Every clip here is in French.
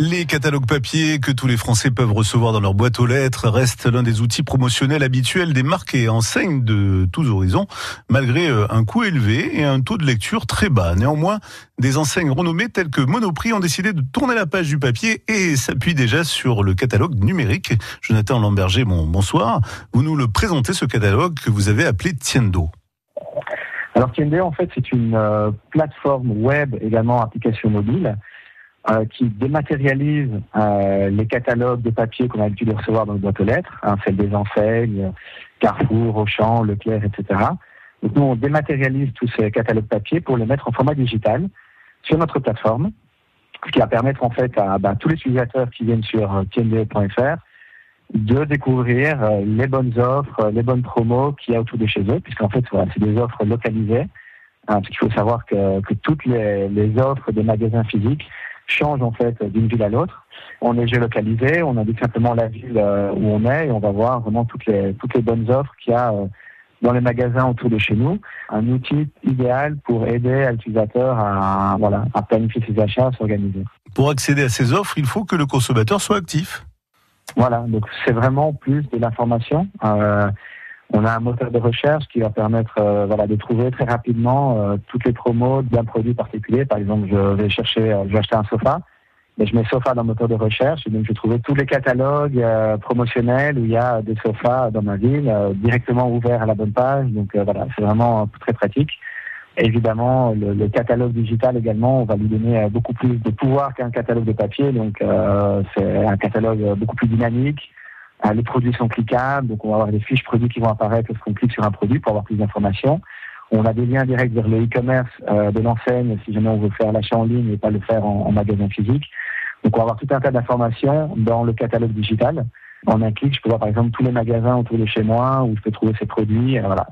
Les catalogues papier que tous les Français peuvent recevoir dans leur boîte aux lettres restent l'un des outils promotionnels habituels des marques et enseignes de tous horizons, malgré euh, un coût élevé et un taux de lecture très bas. Néanmoins, des enseignes renommées telles que Monoprix ont décidé de tourner la page du papier et s'appuient déjà sur le catalogue numérique. Jonathan Lamberger, bon, bonsoir. Vous nous le présentez, ce catalogue que vous avez appelé Tiendo. Alors Tiendo, en fait, c'est une euh, plateforme web, également application mobile, euh, qui dématérialise euh, les catalogues de papier qu'on a l'habitude de recevoir dans le boîte aux lettres, hein, celles des enseignes, Carrefour, Auchan, Leclerc, etc. Donc nous, on dématérialise tous ces catalogues papier pour les mettre en format digital sur notre plateforme, ce qui va permettre en fait à bah, tous les utilisateurs qui viennent sur euh, tiende.fr de découvrir les bonnes offres, les bonnes promos qu'il y a autour de chez eux, puisqu'en fait, voilà, c'est des offres localisées. Hein, parce qu'il faut savoir que, que toutes les, les offres des magasins physiques change en fait d'une ville à l'autre. On est géolocalisé, on indique simplement la ville euh, où on est et on va voir vraiment toutes les toutes les bonnes offres qu'il y a euh, dans les magasins autour de chez nous. Un outil idéal pour aider l'utilisateur à voilà à planifier ses achats, à s'organiser. Pour accéder à ces offres, il faut que le consommateur soit actif. Voilà, donc c'est vraiment plus de l'information. Euh, on a un moteur de recherche qui va permettre euh, voilà, de trouver très rapidement euh, toutes les promos d'un produit particulier. Par exemple, je vais chercher, euh, je vais acheter un sofa, mais je mets sofa dans le moteur de recherche et donc je vais trouver tous les catalogues promotionnels où il y a des sofas dans ma ville directement ouverts à la bonne page. Donc voilà, c'est vraiment très pratique. évidemment, le, catalogue digital également, on va lui donner beaucoup plus de pouvoir qu'un catalogue de papier. Donc c'est un catalogue beaucoup plus dynamique euh, les produits sont cliquables, donc on va avoir des fiches produits qui vont apparaître lorsqu'on clique sur un produit pour avoir plus d'informations. On a des liens directs vers le e-commerce euh, de l'enseigne si jamais on veut faire l'achat en ligne et pas le faire en, magasin physique. Donc on va avoir tout un tas d'informations dans le catalogue digital. En un clic, je peux voir par exemple tous les magasins autour de chez moi où je peux trouver ces produits. Voilà,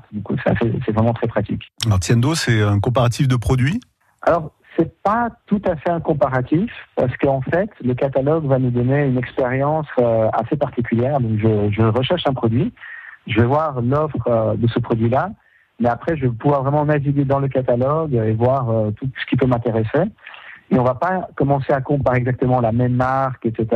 c'est vraiment très pratique. Alors Tiendo, c'est un comparatif de produits? Alors c'est pas tout à fait un comparatif parce qu'en fait, le catalogue va nous donner une expérience euh, assez particulière. Donc, je, je, recherche un produit, je vais voir l'offre euh, de ce produit-là, mais après, je vais pouvoir vraiment naviguer dans le catalogue et voir euh, tout ce qui peut m'intéresser. Et on va pas commencer à comparer exactement la même marque, etc.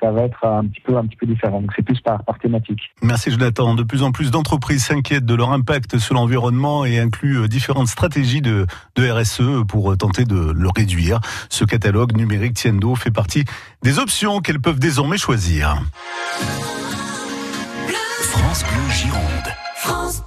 Ça va être un petit peu, un petit peu différent. Donc c'est plus par, par thématique. Merci Jonathan. De plus en plus d'entreprises s'inquiètent de leur impact sur l'environnement et incluent euh, différentes stratégies de, de RSE pour euh, tenter de le réduire. Ce catalogue numérique Tiendo fait partie des options qu'elles peuvent désormais choisir. France Bleu Gironde. France